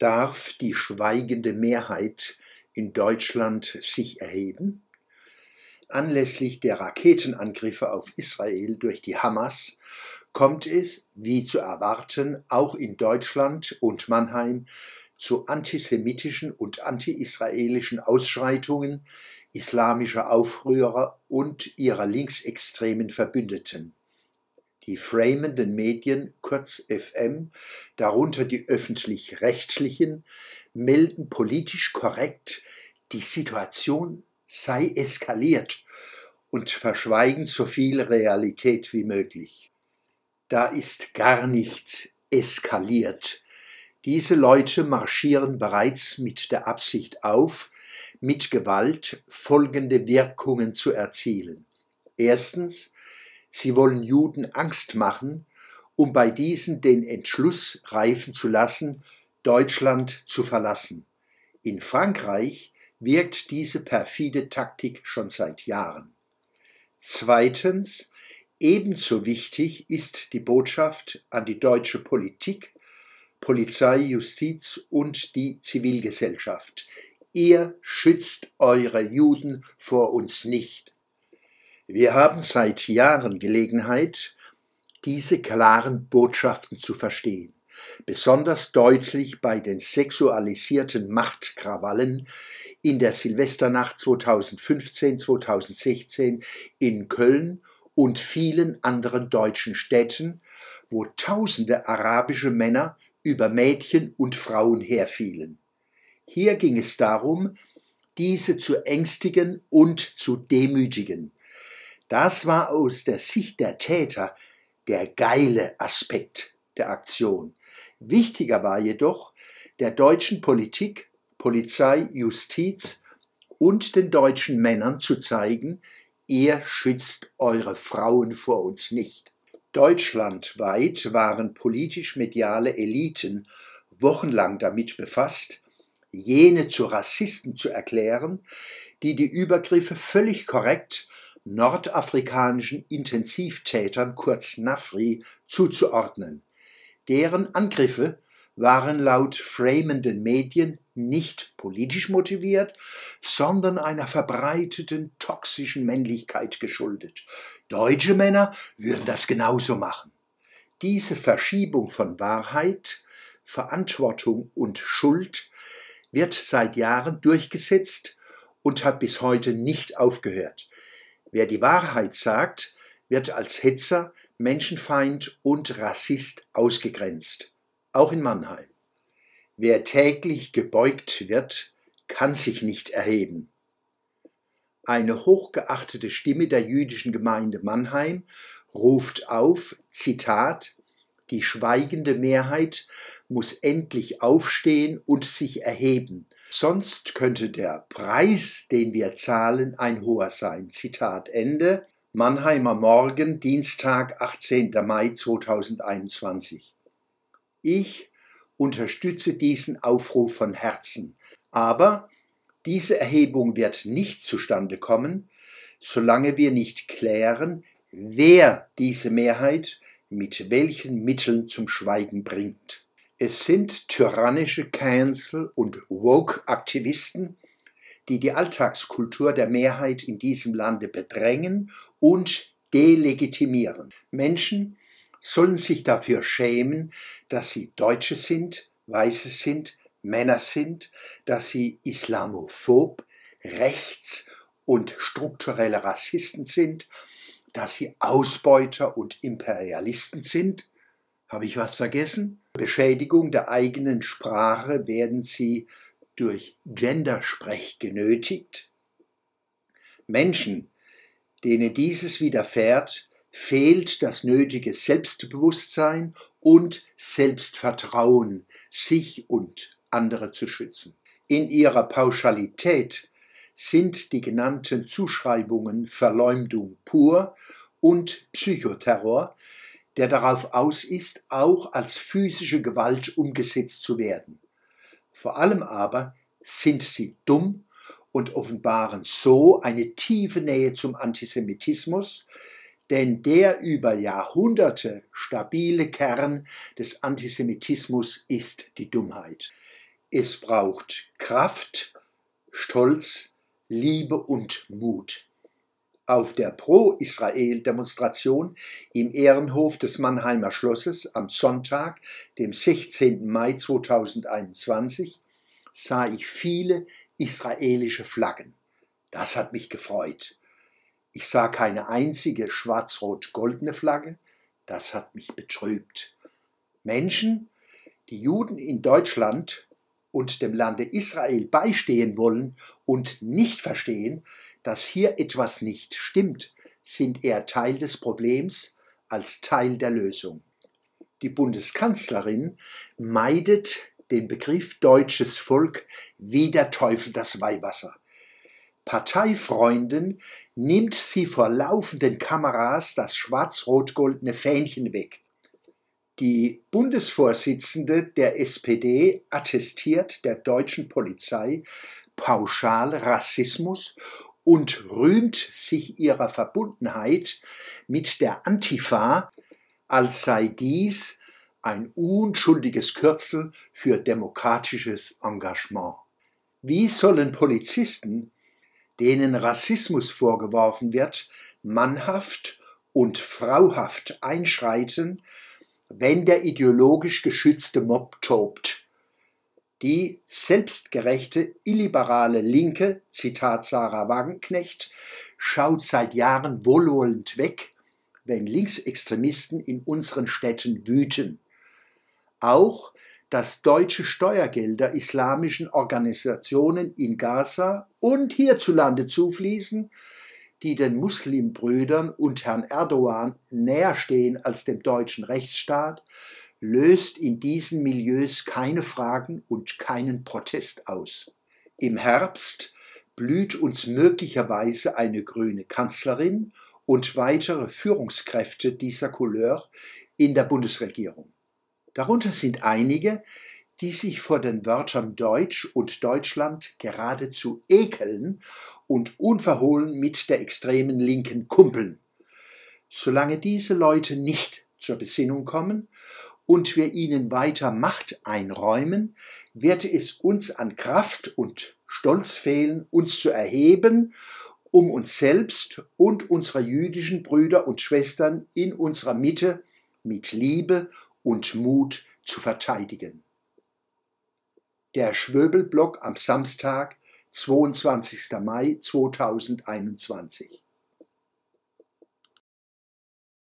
Darf die schweigende Mehrheit in Deutschland sich erheben? Anlässlich der Raketenangriffe auf Israel durch die Hamas kommt es, wie zu erwarten, auch in Deutschland und Mannheim zu antisemitischen und anti-israelischen Ausschreitungen islamischer Aufrührer und ihrer linksextremen Verbündeten. Die framenden Medien, kurz FM, darunter die öffentlich-rechtlichen, melden politisch korrekt, die Situation sei eskaliert und verschweigen so viel Realität wie möglich. Da ist gar nichts eskaliert. Diese Leute marschieren bereits mit der Absicht auf, mit Gewalt folgende Wirkungen zu erzielen. Erstens, sie wollen Juden Angst machen, um bei diesen den Entschluss reifen zu lassen, Deutschland zu verlassen. In Frankreich wirkt diese perfide Taktik schon seit Jahren. Zweitens, ebenso wichtig ist die Botschaft an die deutsche Politik, Polizei, Justiz und die Zivilgesellschaft. Ihr schützt eure Juden vor uns nicht. Wir haben seit Jahren Gelegenheit, diese klaren Botschaften zu verstehen besonders deutlich bei den sexualisierten Machtkrawallen in der Silvesternacht 2015-2016 in Köln und vielen anderen deutschen Städten, wo tausende arabische Männer über Mädchen und Frauen herfielen. Hier ging es darum, diese zu ängstigen und zu demütigen. Das war aus der Sicht der Täter der geile Aspekt der Aktion. Wichtiger war jedoch, der deutschen Politik, Polizei, Justiz und den deutschen Männern zu zeigen, ihr schützt eure Frauen vor uns nicht. Deutschlandweit waren politisch-mediale Eliten wochenlang damit befasst, jene zu Rassisten zu erklären, die die Übergriffe völlig korrekt nordafrikanischen Intensivtätern kurz Nafri zuzuordnen. Deren Angriffe waren laut framenden Medien nicht politisch motiviert, sondern einer verbreiteten toxischen Männlichkeit geschuldet. Deutsche Männer würden das genauso machen. Diese Verschiebung von Wahrheit, Verantwortung und Schuld wird seit Jahren durchgesetzt und hat bis heute nicht aufgehört. Wer die Wahrheit sagt, wird als Hetzer, Menschenfeind und Rassist ausgegrenzt, auch in Mannheim. Wer täglich gebeugt wird, kann sich nicht erheben. Eine hochgeachtete Stimme der jüdischen Gemeinde Mannheim ruft auf, Zitat, die schweigende Mehrheit muss endlich aufstehen und sich erheben, sonst könnte der Preis, den wir zahlen, ein hoher sein. Zitat Ende. Mannheimer Morgen, Dienstag, 18. Mai 2021. Ich unterstütze diesen Aufruf von Herzen, aber diese Erhebung wird nicht zustande kommen, solange wir nicht klären, wer diese Mehrheit mit welchen Mitteln zum Schweigen bringt. Es sind tyrannische Cancel- und Woke-Aktivisten, die die Alltagskultur der Mehrheit in diesem Lande bedrängen und delegitimieren. Menschen sollen sich dafür schämen, dass sie Deutsche sind, Weiße sind, Männer sind, dass sie islamophob, rechts und strukturelle Rassisten sind, dass sie Ausbeuter und Imperialisten sind. Habe ich was vergessen? Beschädigung der eigenen Sprache werden sie durch Gendersprech genötigt? Menschen, denen dieses widerfährt, fehlt das nötige Selbstbewusstsein und Selbstvertrauen, sich und andere zu schützen. In ihrer Pauschalität sind die genannten Zuschreibungen Verleumdung pur und Psychoterror, der darauf aus ist, auch als physische Gewalt umgesetzt zu werden. Vor allem aber sind sie dumm und offenbaren so eine tiefe Nähe zum Antisemitismus, denn der über Jahrhunderte stabile Kern des Antisemitismus ist die Dummheit. Es braucht Kraft, Stolz, Liebe und Mut. Auf der Pro-Israel-Demonstration im Ehrenhof des Mannheimer Schlosses am Sonntag, dem 16. Mai 2021, sah ich viele israelische Flaggen. Das hat mich gefreut. Ich sah keine einzige schwarz-rot-goldene Flagge. Das hat mich betrübt. Menschen, die Juden in Deutschland und dem Lande Israel beistehen wollen und nicht verstehen, dass hier etwas nicht stimmt, sind eher Teil des Problems als Teil der Lösung. Die Bundeskanzlerin meidet den Begriff deutsches Volk wie der Teufel das Weihwasser. Parteifreunden nimmt sie vor laufenden Kameras das schwarz-rot-goldene Fähnchen weg. Die Bundesvorsitzende der SPD attestiert der deutschen Polizei pauschal Rassismus und rühmt sich ihrer Verbundenheit mit der Antifa, als sei dies ein unschuldiges Kürzel für demokratisches Engagement. Wie sollen Polizisten, denen Rassismus vorgeworfen wird, mannhaft und frauhaft einschreiten, wenn der ideologisch geschützte Mob tobt. Die selbstgerechte, illiberale Linke, Zitat Sarah Wagenknecht, schaut seit Jahren wohlwollend weg, wenn Linksextremisten in unseren Städten wüten. Auch, dass deutsche Steuergelder islamischen Organisationen in Gaza und hierzulande zufließen, die den Muslimbrüdern und Herrn Erdogan näher stehen als dem deutschen Rechtsstaat, löst in diesen Milieus keine Fragen und keinen Protest aus. Im Herbst blüht uns möglicherweise eine grüne Kanzlerin und weitere Führungskräfte dieser Couleur in der Bundesregierung. Darunter sind einige, die sich vor den Wörtern Deutsch und Deutschland geradezu ekeln und unverhohlen mit der extremen Linken kumpeln. Solange diese Leute nicht zur Besinnung kommen und wir ihnen weiter Macht einräumen, wird es uns an Kraft und Stolz fehlen, uns zu erheben, um uns selbst und unsere jüdischen Brüder und Schwestern in unserer Mitte mit Liebe und Mut zu verteidigen. Der Schwöbelblock am Samstag, 22. Mai 2021.